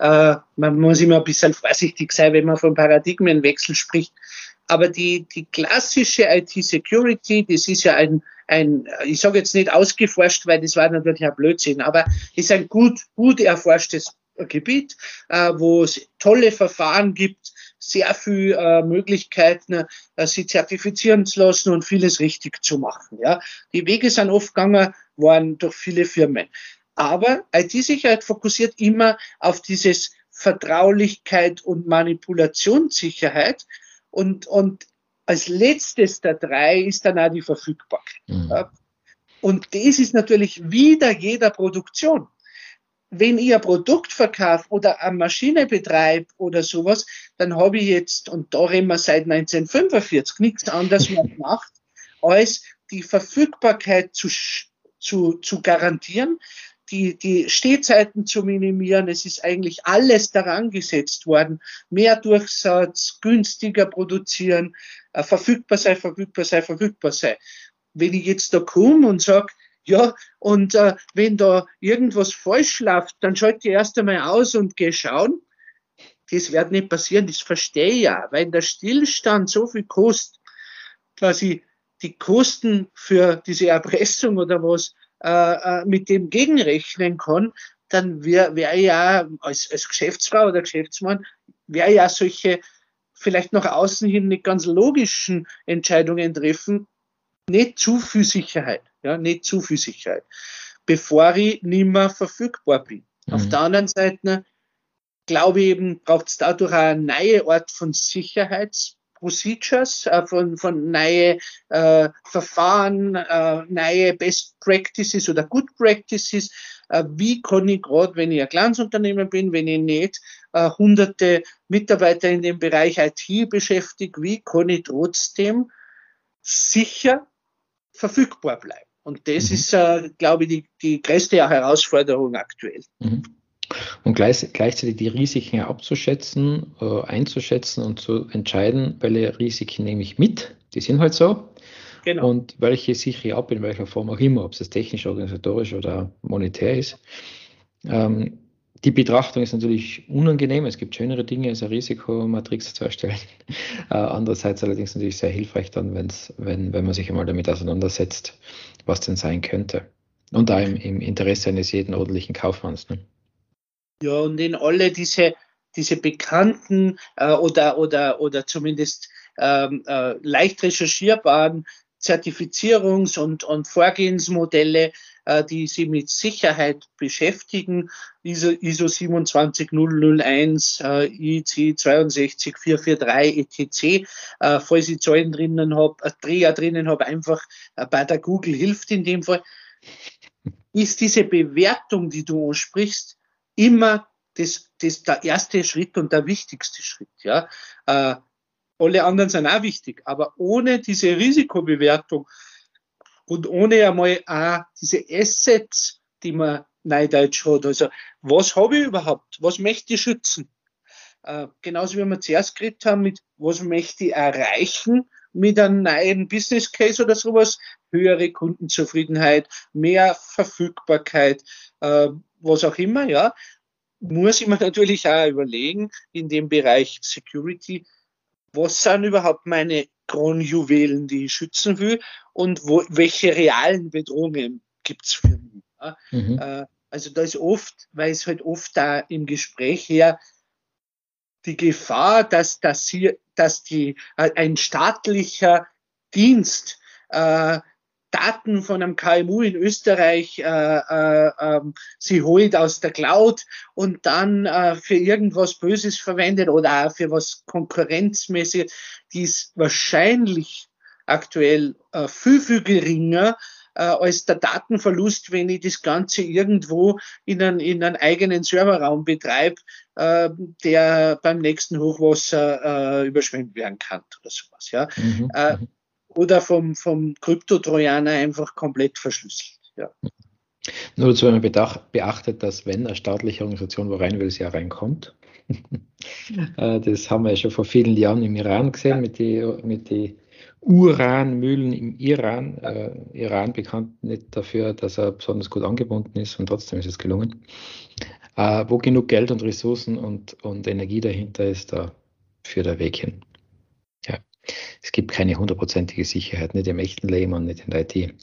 äh, man muss immer ein bisschen vorsichtig sein, wenn man von Paradigmenwechsel spricht. Aber die, die klassische IT-Security, das ist ja ein, ein, ich sage jetzt nicht ausgeforscht, weil das war natürlich ein Blödsinn, aber ist ein gut, gut erforschtes Gebiet, äh, wo es tolle Verfahren gibt, sehr viel äh, Möglichkeiten, äh, sie zertifizieren zu lassen und vieles richtig zu machen. Ja. Die Wege sind oft gegangen, waren durch viele Firmen. Aber IT-Sicherheit fokussiert immer auf dieses Vertraulichkeit und Manipulationssicherheit. Und, und als letztes der drei ist dann auch die Verfügbarkeit. Mhm. Und das ist natürlich wieder jeder Produktion wenn ich ein Produkt verkaufe oder eine Maschine betreibe oder sowas, dann habe ich jetzt, und da reden wir seit 1945, nichts anderes mehr gemacht, als die Verfügbarkeit zu, zu, zu garantieren, die, die Stehzeiten zu minimieren. Es ist eigentlich alles daran gesetzt worden. Mehr Durchsatz, günstiger produzieren, äh, verfügbar sein, verfügbar sein, verfügbar sein. Wenn ich jetzt da komme und sage, ja, und äh, wenn da irgendwas falsch läuft, dann schalte ich erst einmal aus und gehe schauen. Das wird nicht passieren, das verstehe ich ja, weil der Stillstand so viel kostet, dass ich die Kosten für diese Erpressung oder was äh, äh mit dem gegenrechnen kann, dann wäre wär ja als, als Geschäftsfrau oder Geschäftsmann, wäre ja solche vielleicht nach außen hin nicht ganz logischen Entscheidungen treffen, nicht zu viel Sicherheit, ja, nicht zu viel Sicherheit, bevor ich nicht mehr verfügbar bin. Mhm. Auf der anderen Seite glaube ich eben, braucht es dadurch eine neue Art von Sicherheitsprocedures, äh, von, von neue äh, Verfahren, äh, neue Best Practices oder Good Practices. Äh, wie kann ich gerade, wenn ich ein kleines Unternehmen bin, wenn ich nicht äh, hunderte Mitarbeiter in dem Bereich IT beschäftige, wie kann ich trotzdem sicher verfügbar bleiben. Und das mhm. ist, äh, glaube ich, die, die größte Herausforderung aktuell. Mhm. Und gleich, gleichzeitig die Risiken abzuschätzen, äh, einzuschätzen und zu entscheiden, welche Risiken nehme ich mit, die sind halt so. Genau. Und welche sichere ich ab, in welcher Form auch immer, ob es technisch, organisatorisch oder monetär ist. Ähm, die Betrachtung ist natürlich unangenehm. Es gibt schönere Dinge, als eine Risikomatrix zu erstellen. Äh, andererseits allerdings natürlich sehr hilfreich dann, wenn's, wenn, wenn man sich einmal damit auseinandersetzt, was denn sein könnte. Und da im, im Interesse eines jeden ordentlichen Kaufmanns. Ne? Ja, und in alle diese, diese bekannten äh, oder, oder, oder zumindest ähm, äh, leicht recherchierbaren Zertifizierungs- und, und Vorgehensmodelle, äh, die sich mit Sicherheit beschäftigen. ISO, ISO 27001, äh, IC 62443 etc. Äh, falls ich Zahlen drinnen habe, äh, Dreher drinnen habe, einfach äh, bei der Google hilft in dem Fall. Ist diese Bewertung, die du ansprichst, immer das, das der erste Schritt und der wichtigste Schritt. Ja? Äh, alle anderen sind auch wichtig, aber ohne diese Risikobewertung und ohne einmal auch diese Assets, die man Neudeutsch hat, also was habe ich überhaupt, was möchte ich schützen? Äh, genauso wie wir zuerst geredet haben, mit was möchte ich erreichen mit einem neuen Business Case oder sowas, höhere Kundenzufriedenheit, mehr Verfügbarkeit, äh, was auch immer, ja, muss ich mir natürlich auch überlegen, in dem Bereich Security, was sind überhaupt meine Kronjuwelen, die ich schützen will und wo, welche realen Bedrohungen gibt's für mich. Ja? Mhm. Äh, also da ist oft, weil es halt oft da im Gespräch her die Gefahr, dass, dass, hier, dass die, äh, ein staatlicher Dienst äh, Daten von einem KMU in Österreich äh, äh, äh, sie holt aus der Cloud und dann äh, für irgendwas Böses verwendet oder auch für was konkurrenzmäßig, die ist wahrscheinlich aktuell äh, viel, viel geringer, äh, als der Datenverlust, wenn ich das Ganze irgendwo in einen, in einen eigenen Serverraum betreibe, äh, der beim nächsten Hochwasser äh, überschwemmt werden kann oder sowas. Ja? Mhm. Äh, mhm. Oder vom, vom Kryptotrojaner einfach komplett verschlüsselt. Ja. Nur dazu, wenn man beachtet, dass wenn eine staatliche Organisation wo rein will, sie ja reinkommt. Äh, das haben wir ja schon vor vielen Jahren im Iran gesehen mit den mit die Uranmühlen im Iran. Äh, Iran bekannt nicht dafür, dass er besonders gut angebunden ist und trotzdem ist es gelungen. Äh, wo genug Geld und Ressourcen und, und Energie dahinter ist, da führt er Weg hin. Ja. Es gibt keine hundertprozentige Sicherheit, nicht im echten Leben und nicht in der IT.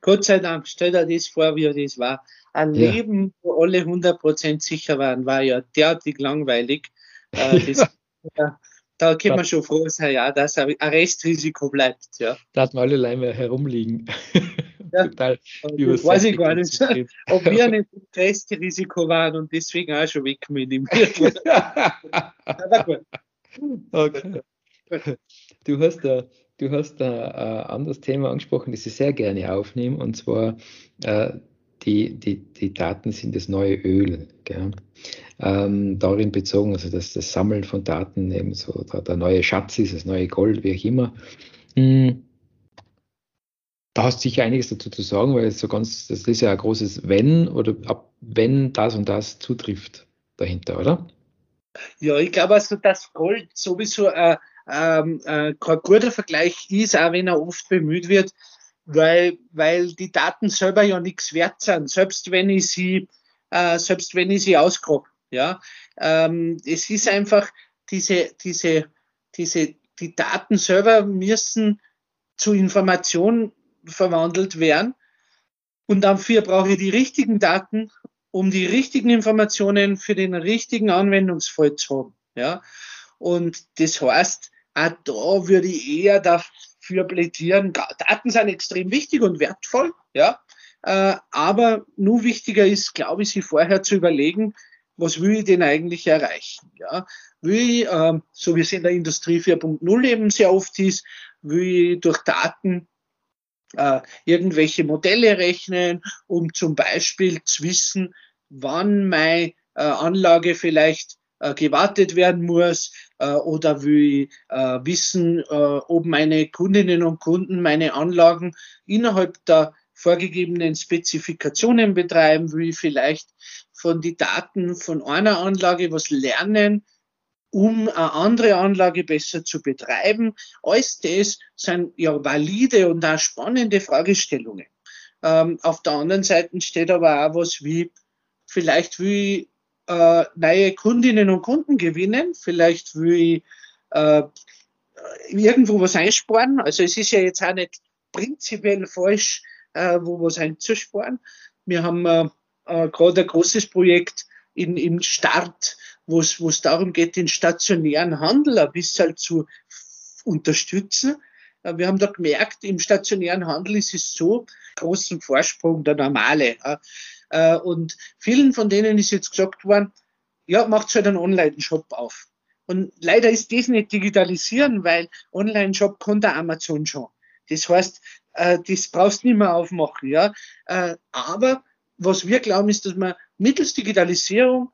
Gott sei Dank, stell dir das vor, wie das war. Ein ja. Leben, wo alle 100% sicher waren, war ja derartig langweilig. Äh, das, da kann man schon froh sein, ja, dass ein Restrisiko bleibt. Ja. Da hat man alle Leime herumliegen. Ja, Total weiß ich gar nicht, ob wir nicht im Restrisiko waren und deswegen auch schon weg mit ihm. Aber gut. Okay. Du hast da, du hast da ein anderes Thema angesprochen, das ich sehr gerne aufnehme, und zwar äh, die, die, die Daten sind das neue Öl. Ähm, darin bezogen, also dass das Sammeln von Daten eben so der, der neue Schatz ist, das neue Gold, wie auch immer. Hm. Da hast du sicher einiges dazu zu sagen, weil so ganz, das ist ja ein großes Wenn oder ab wenn das und das zutrifft dahinter, oder? Ja, ich glaube also, dass Gold sowieso äh, ähm, äh, kein guter Vergleich ist, auch wenn er oft bemüht wird, weil, weil die Daten selber ja nichts wert sind, selbst wenn ich sie, äh, selbst wenn ich sie ausgrabe. Ja, ähm, es ist einfach diese, diese, diese, die Daten selber müssen zu Informationen verwandelt werden. Und dafür brauche ich die richtigen Daten, um die richtigen Informationen für den richtigen Anwendungsfall zu haben. Ja, und das heißt, auch da würde ich eher dafür für plädieren. Daten sind extrem wichtig und wertvoll, ja. Äh, aber nur wichtiger ist, glaube ich, sich vorher zu überlegen, was will ich denn eigentlich erreichen? Ja? Will ich, äh, so wie es in der Industrie 4.0 eben sehr oft ist, will ich durch Daten äh, irgendwelche Modelle rechnen, um zum Beispiel zu wissen, wann meine äh, Anlage vielleicht äh, gewartet werden muss äh, oder will äh, wissen, äh, ob meine Kundinnen und Kunden meine Anlagen innerhalb der vorgegebenen Spezifikationen betreiben, will vielleicht von den Daten von einer Anlage was lernen, um eine andere Anlage besser zu betreiben. Alles das sind ja valide und auch spannende Fragestellungen. Ähm, auf der anderen Seite steht aber auch was wie, vielleicht will ich äh, neue Kundinnen und Kunden gewinnen. Vielleicht will ich äh, irgendwo was einsparen. Also es ist ja jetzt auch nicht prinzipiell falsch, äh, wo was einzusparen. Wir haben äh, äh, gerade ein großes Projekt in, im Start, wo es darum geht, den stationären Handel ein bisschen zu unterstützen. Äh, wir haben da gemerkt, im stationären Handel ist es so großen Vorsprung der normale. Äh, und vielen von denen ist jetzt gesagt worden, ja, macht halt einen Online-Shop auf. Und leider ist das nicht digitalisieren, weil Online-Shop kann der Amazon schon. Das heißt, äh, das brauchst du nicht mehr aufmachen, ja. Äh, aber was wir glauben, ist, dass man mittels Digitalisierung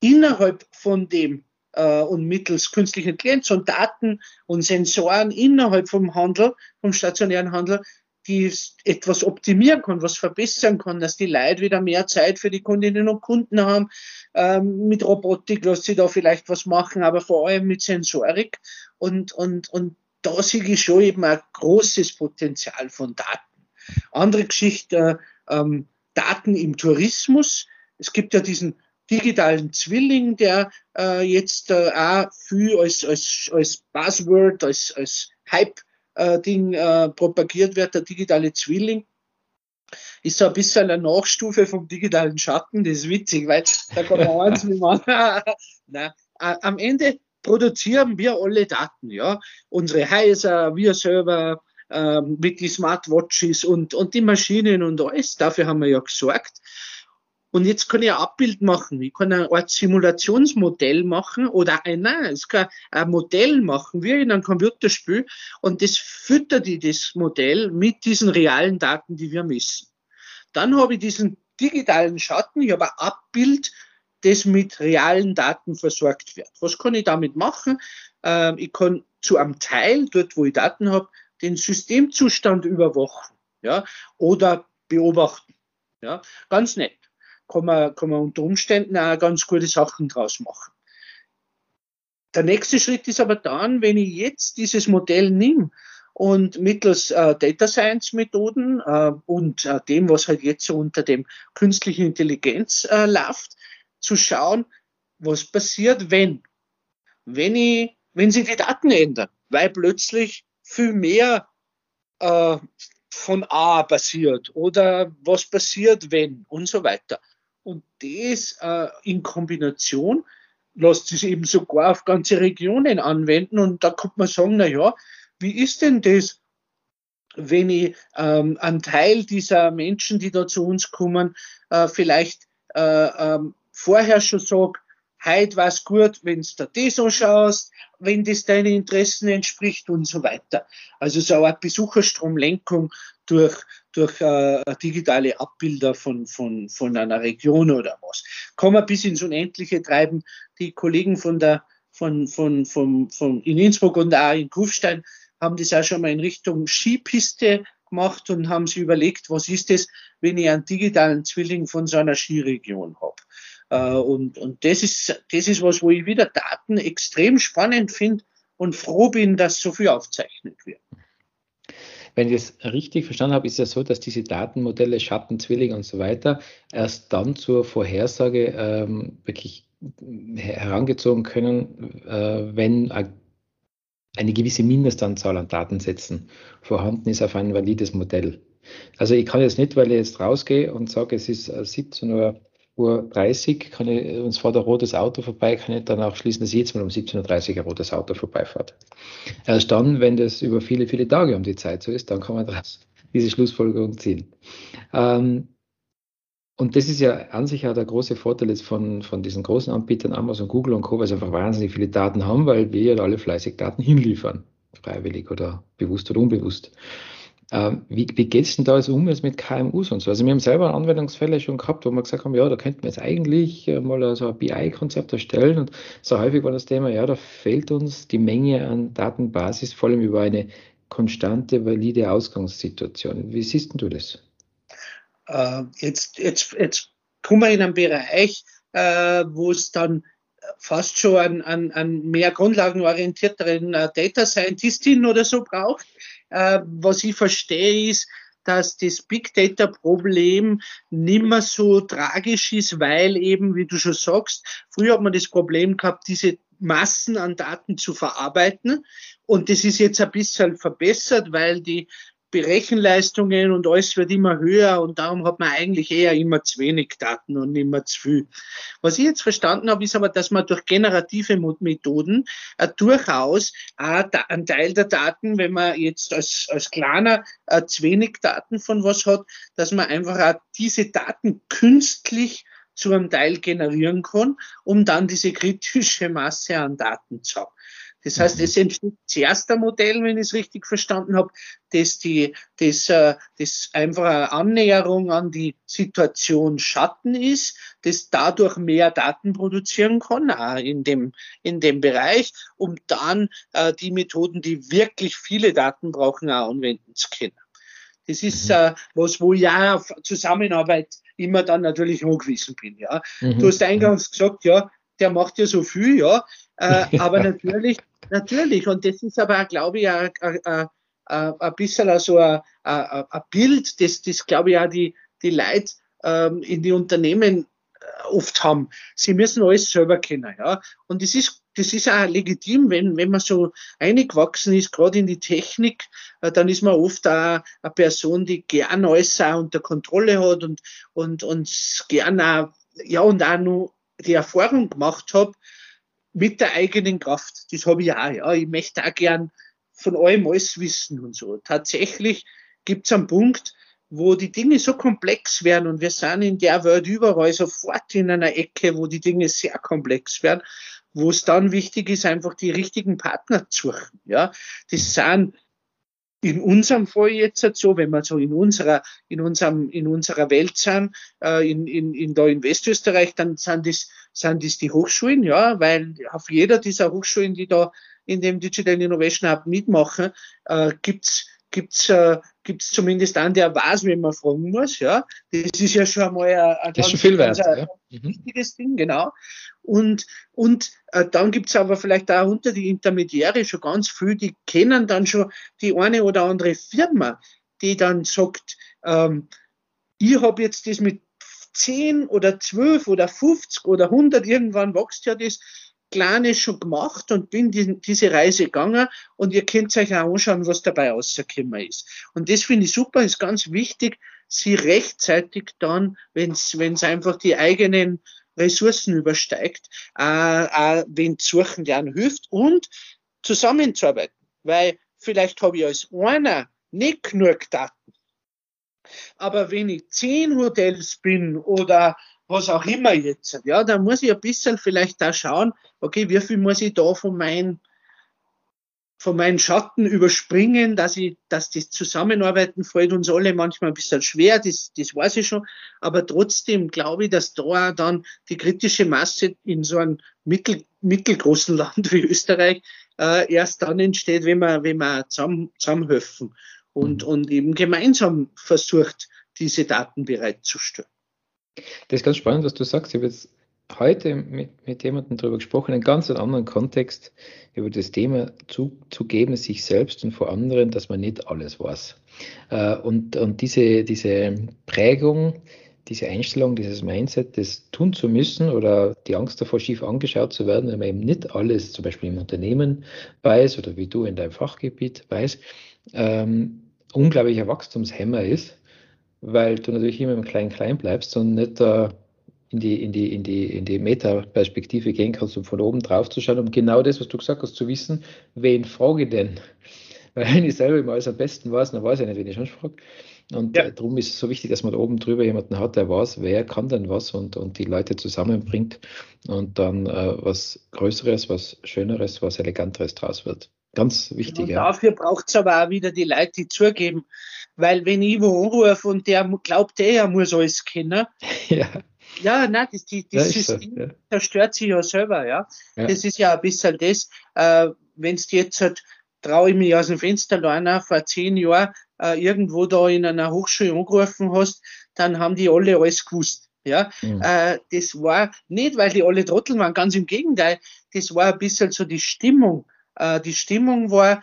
innerhalb von dem und mittels künstlicher Intelligenz und Daten und Sensoren innerhalb vom Handel, vom stationären Handel, die etwas optimieren kann, was verbessern kann, dass die Leute wieder mehr Zeit für die Kundinnen und Kunden haben. Ähm, mit Robotik lässt sich da vielleicht was machen, aber vor allem mit Sensorik. Und, und, und da sehe ich schon eben ein großes Potenzial von Daten. Andere Geschichte, ähm, Daten im Tourismus. Es gibt ja diesen digitalen Zwilling, der äh, jetzt äh, auch viel als, als, als Buzzword, als, als Hype äh, Ding äh, propagiert wird, der digitale Zwilling, ist so ein bisschen eine Nachstufe vom digitalen Schatten. Das ist witzig, weil da kann man eins mit dem Nein, am Ende produzieren wir alle Daten, ja. Unsere Häuser, wir selber, ähm, mit die Smartwatches und, und die Maschinen und alles. Dafür haben wir ja gesorgt. Und jetzt kann ich ein Abbild machen. Ich kann eine Art Simulationsmodell machen oder ein, nein, es kann ein Modell machen, wie in einem Computerspiel. Und das füttert ich das Modell mit diesen realen Daten, die wir messen. Dann habe ich diesen digitalen Schatten, ich habe ein Abbild, das mit realen Daten versorgt wird. Was kann ich damit machen? Ähm, ich kann zu einem Teil, dort wo ich Daten habe, den Systemzustand überwachen ja, oder beobachten. Ja, ganz nett kann man, kann man unter Umständen auch ganz gute Sachen draus machen. Der nächste Schritt ist aber dann, wenn ich jetzt dieses Modell nehme und mittels äh, Data Science Methoden äh, und äh, dem, was halt jetzt so unter dem künstlichen Intelligenz äh, läuft, zu schauen, was passiert, wenn, wenn ich, wenn sich die Daten ändern, weil plötzlich viel mehr äh, von A passiert oder was passiert, wenn und so weiter. Und das äh, in Kombination lässt sich eben sogar auf ganze Regionen anwenden. Und da kommt man sagen, na ja, wie ist denn das, wenn ich ähm, einen Teil dieser Menschen, die da zu uns kommen, äh, vielleicht äh, ähm, vorher schon sage, heute war es gut, wenn du da das anschaust, wenn das deinen Interessen entspricht und so weiter. Also so eine Art Besucherstromlenkung durch, durch äh, digitale Abbilder von, von, von einer Region oder was. Kann man bis ins Unendliche treiben. Die Kollegen von der, von, von, von, von in Innsbruck und auch in Kufstein haben das auch schon mal in Richtung Skipiste gemacht und haben sich überlegt, was ist das, wenn ich einen digitalen Zwilling von so einer Skiregion habe. Äh, und, und das ist, das ist was, wo ich wieder Daten extrem spannend finde und froh bin, dass so viel aufzeichnet wird. Wenn ich das richtig verstanden habe, ist es so, dass diese Datenmodelle, Schatten, Zwilling und so weiter erst dann zur Vorhersage ähm, wirklich herangezogen können, äh, wenn eine gewisse Mindestanzahl an Datensätzen vorhanden ist auf ein valides Modell. Also ich kann jetzt nicht, weil ich jetzt rausgehe und sage, es ist 17 äh, Uhr Uhr 30 kann ich, uns fährt ein rotes Auto vorbei, kann ich dann auch schließen, dass jetzt mal um 17.30 Uhr ein rotes Auto vorbeifährt. Erst dann, wenn das über viele, viele Tage um die Zeit so ist, dann kann man daraus diese Schlussfolgerung ziehen. Ähm, und das ist ja an sich auch der große Vorteil jetzt von, von diesen großen Anbietern, Amazon, Google und Co., weil sie einfach wahnsinnig viele Daten haben, weil wir ja alle fleißig Daten hinliefern, freiwillig oder bewusst oder unbewusst. Ähm, wie, wie geht es denn da also um jetzt mit KMUs und so? Also wir haben selber Anwendungsfälle schon gehabt, wo wir gesagt haben, ja, da könnten wir jetzt eigentlich äh, mal so ein BI-Konzept erstellen und so häufig war das Thema, ja, da fehlt uns die Menge an Datenbasis, vor allem über eine konstante, valide Ausgangssituation. Wie siehst du das? Äh, jetzt, jetzt, jetzt kommen wir in einen Bereich, äh, wo es dann fast schon einen, einen, einen mehr grundlagenorientierteren äh, Data Scientistin oder so braucht. Äh, was ich verstehe ist, dass das Big Data Problem nimmer so tragisch ist, weil eben, wie du schon sagst, früher hat man das Problem gehabt, diese Massen an Daten zu verarbeiten. Und das ist jetzt ein bisschen verbessert, weil die Berechenleistungen und alles wird immer höher und darum hat man eigentlich eher immer zu wenig Daten und immer zu viel. Was ich jetzt verstanden habe, ist aber, dass man durch generative Methoden äh, durchaus äh, einen Teil der Daten, wenn man jetzt als, als kleiner äh, zu wenig Daten von was hat, dass man einfach auch diese Daten künstlich zu einem Teil generieren kann, um dann diese kritische Masse an Daten zu haben. Das heißt, es entsteht zuerst ein Modell, wenn ich es richtig verstanden habe, dass die, das, äh, das einfach eine Annäherung an die Situation Schatten ist, das dadurch mehr Daten produzieren kann, auch in dem, in dem Bereich, um dann äh, die Methoden, die wirklich viele Daten brauchen, auch anwenden zu können. Das ist mhm. äh, was, wo ich ja auf Zusammenarbeit immer dann natürlich angewiesen bin. Ja. Mhm. Du hast eingangs gesagt, ja, der macht ja so viel, ja, äh, aber natürlich Natürlich, und das ist aber, glaube ich, ein, ein, ein bisschen so ein, ein, Bild, das, das glaube ich auch die, die Leute ähm, in die Unternehmen äh, oft haben. Sie müssen alles selber kennen, ja. Und das ist, das ist auch legitim, wenn, wenn man so eingewachsen ist, gerade in die Technik, äh, dann ist man oft auch eine Person, die gern alles auch unter Kontrolle hat und, und, und gern auch, ja, und auch nur die Erfahrung gemacht hat, mit der eigenen Kraft. Das habe ich auch. Ja. Ich möchte auch gern von allem alles wissen und so. Tatsächlich gibt es einen Punkt, wo die Dinge so komplex werden und wir sind in der Welt überall sofort in einer Ecke, wo die Dinge sehr komplex werden, wo es dann wichtig ist, einfach die richtigen Partner zu suchen. Ja, das sind in unserem Fall jetzt so, wenn wir so in unserer, in unserem, in unserer Welt sind, äh, in, in, in da in Westösterreich, dann sind das, sind das die Hochschulen, ja, weil auf jeder dieser Hochschulen, die da in dem Digital Innovation Hub mitmachen, äh, gibt's gibt's äh, gibt's zumindest einen, der weiß, wie man fragen muss. Ja, das ist ja schon mal ein, ein ganz, viel wert, ganz, ja. Mhm. wichtiges Ding, genau. Und und äh, dann gibt's aber vielleicht auch unter die Intermediäre schon ganz viel, die kennen dann schon die eine oder andere Firma, die dann sagt, ähm, ich habe jetzt das mit 10 oder 12 oder 50 oder 100, irgendwann wächst ja das, Kleines schon gemacht und bin die, diese Reise gegangen und ihr könnt euch auch anschauen, was dabei rausgekommen ist. Und das finde ich super, ist ganz wichtig, sie rechtzeitig dann, wenn es einfach die eigenen Ressourcen übersteigt, äh, äh, wen suchen, der einen hilft und zusammenzuarbeiten. Weil vielleicht habe ich als einer nicht genug Daten. Aber wenn ich zehn Hotels bin oder was auch immer jetzt, ja, da muss ich ein bisschen vielleicht da schauen, okay, wie viel muss ich da von meinen von meinen Schatten überspringen, dass ich, dass das Zusammenarbeiten fällt uns alle manchmal ein bisschen schwer, das, das weiß ich schon, aber trotzdem glaube ich, dass da dann die kritische Masse in so einem mittel, mittelgroßen Land wie Österreich äh, erst dann entsteht, wenn wir, wenn wir zusammen, zusammenhelfen und, und eben gemeinsam versucht, diese Daten bereitzustellen. Das ist ganz spannend, was du sagst. Ich habe jetzt heute mit, mit jemandem darüber gesprochen, in einem ganz anderen Kontext, über das Thema zugeben, sich selbst und vor anderen, dass man nicht alles weiß. Äh, und, und diese, diese Prägung, diese Einstellung, dieses Mindset, das tun zu müssen oder die Angst davor, schief angeschaut zu werden, wenn man eben nicht alles zum Beispiel im Unternehmen weiß oder wie du in deinem Fachgebiet weiß, ähm, unglaublicher Wachstumshemmer ist weil du natürlich immer im Klein-Klein bleibst und nicht äh, in die, in die, in die, in die Meta-Perspektive gehen kannst, um von oben drauf zu schauen, um genau das, was du gesagt hast, zu wissen, wen frage ich denn? Weil wenn ich selber immer alles am besten weiß, dann weiß ich nicht, wen ich schon frage. Und ja. darum ist es so wichtig, dass man da oben drüber jemanden hat, der weiß, wer kann denn was und, und die Leute zusammenbringt und dann äh, was Größeres, was Schöneres, was Eleganteres draus wird. Ganz wichtig. Und ja. dafür braucht es aber auch wieder die Leute, die zugeben, weil wenn ich wo anrufe und der glaubt, der muss alles kennen, ja. Ja, nein, das, die, das ja, System so, ja. zerstört sich ja selber, ja. ja. Das ist ja ein bisschen das, äh, wenn es jetzt halt, traue ich mich aus dem Fenster lernen, vor zehn Jahren äh, irgendwo da in einer Hochschule angerufen hast, dann haben die alle alles gewusst. Ja, mhm. äh, das war nicht, weil die alle Trottel waren, ganz im Gegenteil, das war ein bisschen so die Stimmung. Äh, die Stimmung war,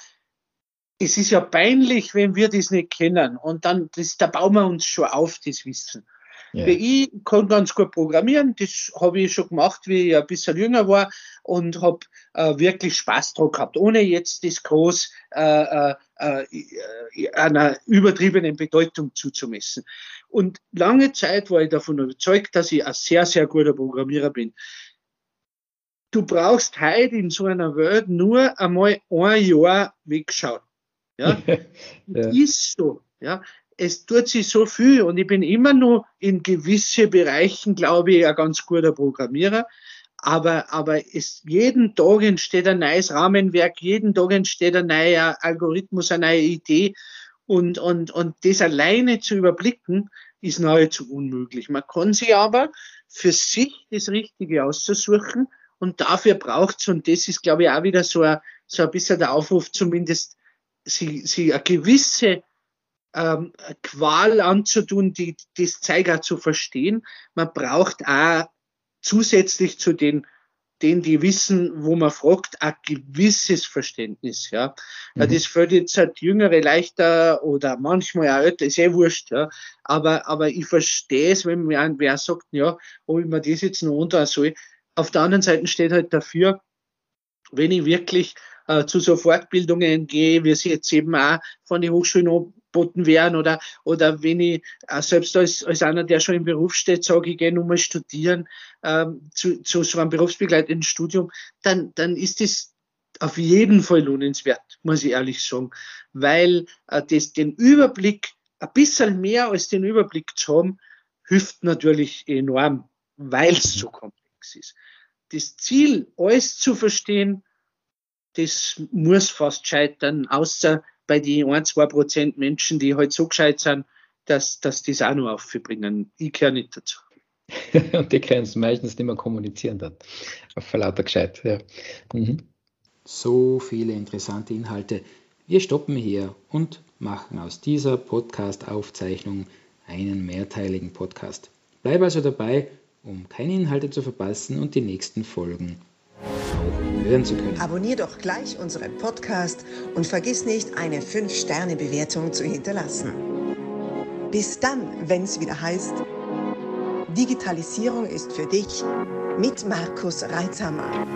es ist ja peinlich, wenn wir das nicht kennen. Und dann, das, da bauen wir uns schon auf, das Wissen. Ja. Ich kann ganz gut programmieren, das habe ich schon gemacht, wie ich ein bisschen jünger war und habe äh, wirklich Spaß dran gehabt, ohne jetzt das groß äh, äh, äh, einer übertriebenen Bedeutung zuzumessen. Und lange Zeit war ich davon überzeugt, dass ich ein sehr, sehr guter Programmierer bin. Du brauchst heute in so einer Welt nur einmal ein Jahr wegschauen. Ja, ja. ist so. Ja, es tut sich so viel und ich bin immer nur in gewisse Bereichen, glaube ich, ein ganz guter Programmierer. Aber, aber es, jeden Tag entsteht ein neues Rahmenwerk, jeden Tag entsteht ein neuer Algorithmus, eine neue Idee. Und, und, und das alleine zu überblicken, ist nahezu unmöglich. Man kann sich aber für sich das Richtige auszusuchen und dafür braucht es, und das ist, glaube ich, auch wieder so ein, so ein bisschen der Aufruf, zumindest sie, sie eine gewisse ähm, Qual anzutun, die, das Zeiger zu verstehen. Man braucht auch zusätzlich zu den, denen, die wissen, wo man fragt, ein gewisses Verständnis, ja. Mhm. Das fällt jetzt halt Jüngere leichter oder manchmal auch älter, ist eh wurscht, ja. Aber, aber ich verstehe es, wenn mir wer sagt, ja, ob ich mir das jetzt noch unter soll. Auf der anderen Seite steht halt dafür, wenn ich wirklich äh, zu so Fortbildungen gehe, wie sie jetzt eben auch von den Hochschulen angeboten werden oder, oder wenn ich äh, selbst als, als einer, der schon im Beruf steht, sage, ich gehe nur mal studieren ähm, zu, zu so einem berufsbegleitenden Studium, dann, dann ist das auf jeden Fall lohnenswert, muss ich ehrlich sagen, weil äh, das den Überblick ein bisschen mehr als den Überblick zu haben, hilft natürlich enorm, weil es so ist. Das Ziel, alles zu verstehen, das muss fast scheitern, außer bei den ein, zwei Prozent Menschen, die halt so gescheit sind, dass, dass die es auch noch aufbringen. Ich gehöre nicht dazu. Und die können es meistens nicht mehr kommunizieren dann. Auf lauter gescheit, ja. Mhm. So viele interessante Inhalte. Wir stoppen hier und machen aus dieser Podcast-Aufzeichnung einen mehrteiligen Podcast. Bleib also dabei, um keine Inhalte zu verpassen und die nächsten Folgen auch hören zu können. Abonnier doch gleich unseren Podcast und vergiss nicht, eine 5-Sterne-Bewertung zu hinterlassen. Bis dann, wenn es wieder heißt, Digitalisierung ist für dich mit Markus Reitzhammer.